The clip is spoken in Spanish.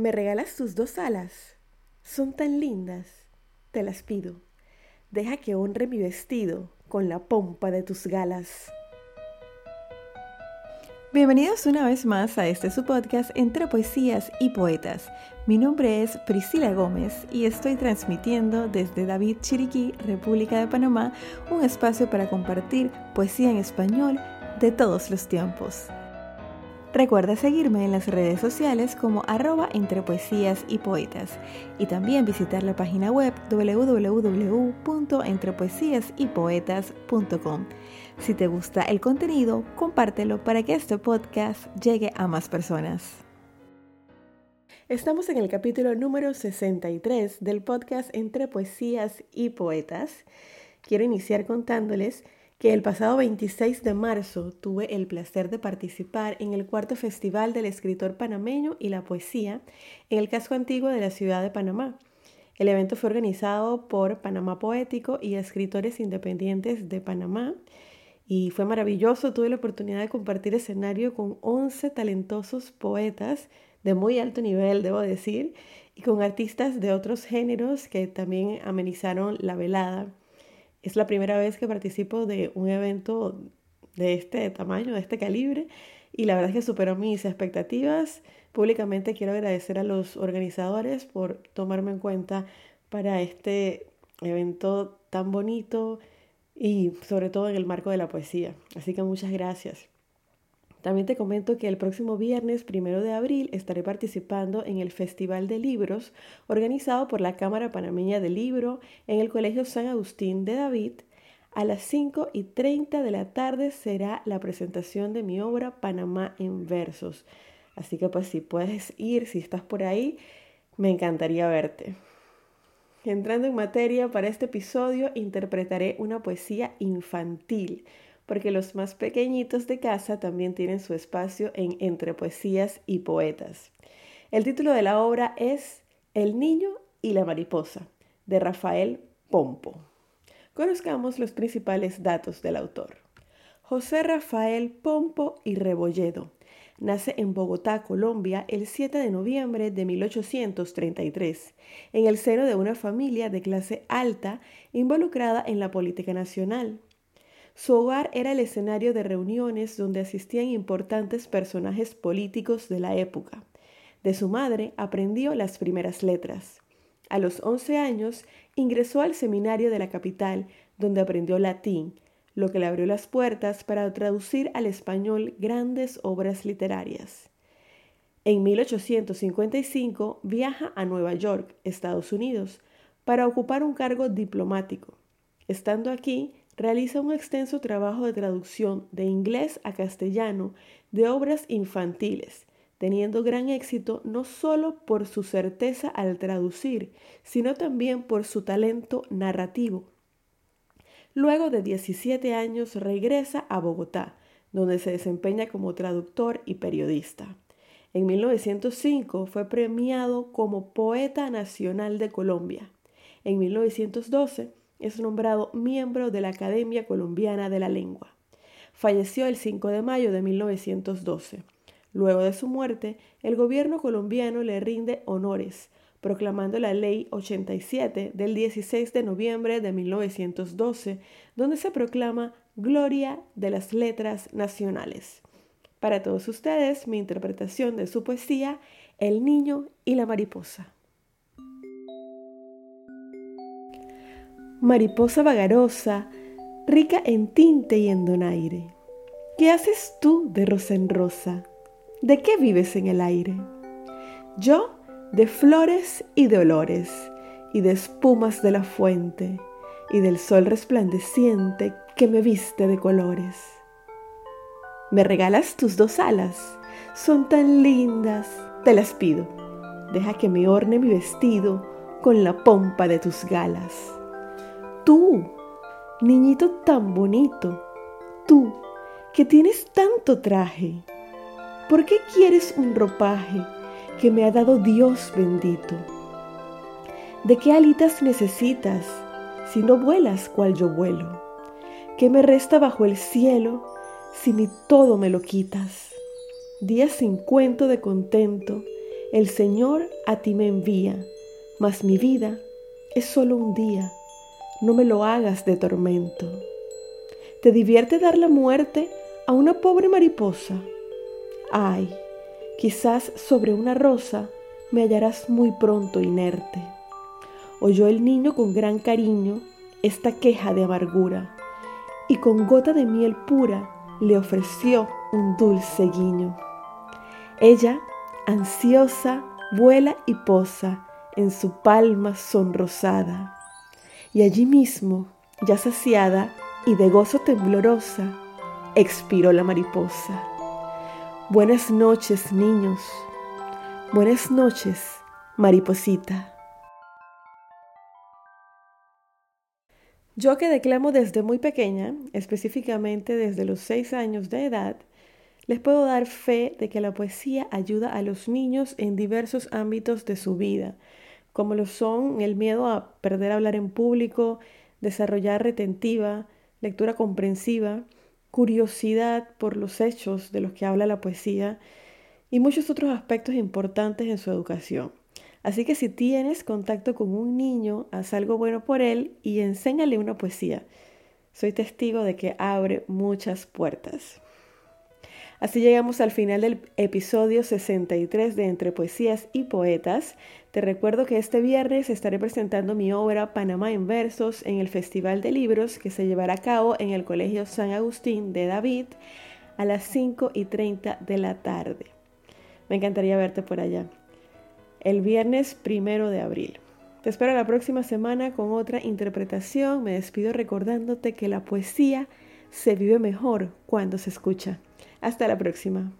¿Me regalas tus dos alas? Son tan lindas, te las pido. Deja que honre mi vestido con la pompa de tus galas. Bienvenidos una vez más a este su podcast entre poesías y poetas. Mi nombre es Priscila Gómez y estoy transmitiendo desde David Chiriquí, República de Panamá, un espacio para compartir poesía en español de todos los tiempos. Recuerda seguirme en las redes sociales como arroba entre poesías y poetas y también visitar la página web www.entrepoesiasypoetas.com. Si te gusta el contenido, compártelo para que este podcast llegue a más personas. Estamos en el capítulo número 63 del podcast Entre Poesías y Poetas. Quiero iniciar contándoles que el pasado 26 de marzo tuve el placer de participar en el cuarto Festival del Escritor Panameño y la Poesía en el casco antiguo de la ciudad de Panamá. El evento fue organizado por Panamá Poético y escritores independientes de Panamá y fue maravilloso. Tuve la oportunidad de compartir escenario con 11 talentosos poetas de muy alto nivel, debo decir, y con artistas de otros géneros que también amenizaron la velada. Es la primera vez que participo de un evento de este tamaño, de este calibre, y la verdad es que superó mis expectativas. Públicamente quiero agradecer a los organizadores por tomarme en cuenta para este evento tan bonito y sobre todo en el marco de la poesía. Así que muchas gracias. También te comento que el próximo viernes, primero de abril, estaré participando en el Festival de Libros organizado por la Cámara Panameña del Libro en el Colegio San Agustín de David. A las 5 y 30 de la tarde será la presentación de mi obra Panamá en versos. Así que pues si puedes ir, si estás por ahí, me encantaría verte. Entrando en materia, para este episodio interpretaré una poesía infantil porque los más pequeñitos de casa también tienen su espacio en Entre Poesías y Poetas. El título de la obra es El niño y la mariposa, de Rafael Pompo. Conozcamos los principales datos del autor. José Rafael Pompo y Rebolledo nace en Bogotá, Colombia, el 7 de noviembre de 1833, en el seno de una familia de clase alta involucrada en la política nacional. Su hogar era el escenario de reuniones donde asistían importantes personajes políticos de la época. De su madre aprendió las primeras letras. A los 11 años ingresó al seminario de la capital, donde aprendió latín, lo que le abrió las puertas para traducir al español grandes obras literarias. En 1855 viaja a Nueva York, Estados Unidos, para ocupar un cargo diplomático. Estando aquí, realiza un extenso trabajo de traducción de inglés a castellano de obras infantiles, teniendo gran éxito no solo por su certeza al traducir, sino también por su talento narrativo. Luego de 17 años regresa a Bogotá, donde se desempeña como traductor y periodista. En 1905 fue premiado como Poeta Nacional de Colombia. En 1912 es nombrado miembro de la Academia Colombiana de la Lengua. Falleció el 5 de mayo de 1912. Luego de su muerte, el gobierno colombiano le rinde honores, proclamando la Ley 87 del 16 de noviembre de 1912, donde se proclama Gloria de las Letras Nacionales. Para todos ustedes, mi interpretación de su poesía, El niño y la mariposa. Mariposa vagarosa, rica en tinte y en donaire. ¿Qué haces tú de rosa en rosa? ¿De qué vives en el aire? Yo de flores y de olores, y de espumas de la fuente, y del sol resplandeciente que me viste de colores. ¿Me regalas tus dos alas? Son tan lindas, te las pido. Deja que me orne mi vestido con la pompa de tus galas. Tú, niñito tan bonito, tú, que tienes tanto traje, ¿por qué quieres un ropaje que me ha dado Dios bendito? ¿De qué alitas necesitas si no vuelas cual yo vuelo? ¿Qué me resta bajo el cielo si mi todo me lo quitas? Días sin cuento de contento El Señor a ti me envía, mas mi vida es solo un día. No me lo hagas de tormento. ¿Te divierte dar la muerte a una pobre mariposa? Ay, quizás sobre una rosa me hallarás muy pronto inerte. Oyó el niño con gran cariño esta queja de amargura y con gota de miel pura le ofreció un dulce guiño. Ella, ansiosa, vuela y posa en su palma sonrosada, y allí mismo, ya saciada y de gozo temblorosa, expiró la mariposa. Buenas noches, niños. Buenas noches, mariposita. Yo que declamo desde muy pequeña, específicamente desde los seis años de edad, les puedo dar fe de que la poesía ayuda a los niños en diversos ámbitos de su vida, como lo son el miedo a perder hablar en público, desarrollar retentiva, lectura comprensiva, curiosidad por los hechos de los que habla la poesía y muchos otros aspectos importantes en su educación. Así que si tienes contacto con un niño, haz algo bueno por él y enséñale una poesía. Soy testigo de que abre muchas puertas. Así llegamos al final del episodio 63 de Entre Poesías y Poetas. Te recuerdo que este viernes estaré presentando mi obra Panamá en Versos en el Festival de Libros que se llevará a cabo en el Colegio San Agustín de David a las 5 y 30 de la tarde. Me encantaría verte por allá el viernes primero de abril. Te espero la próxima semana con otra interpretación. Me despido recordándote que la poesía se vive mejor cuando se escucha. Hasta la próxima.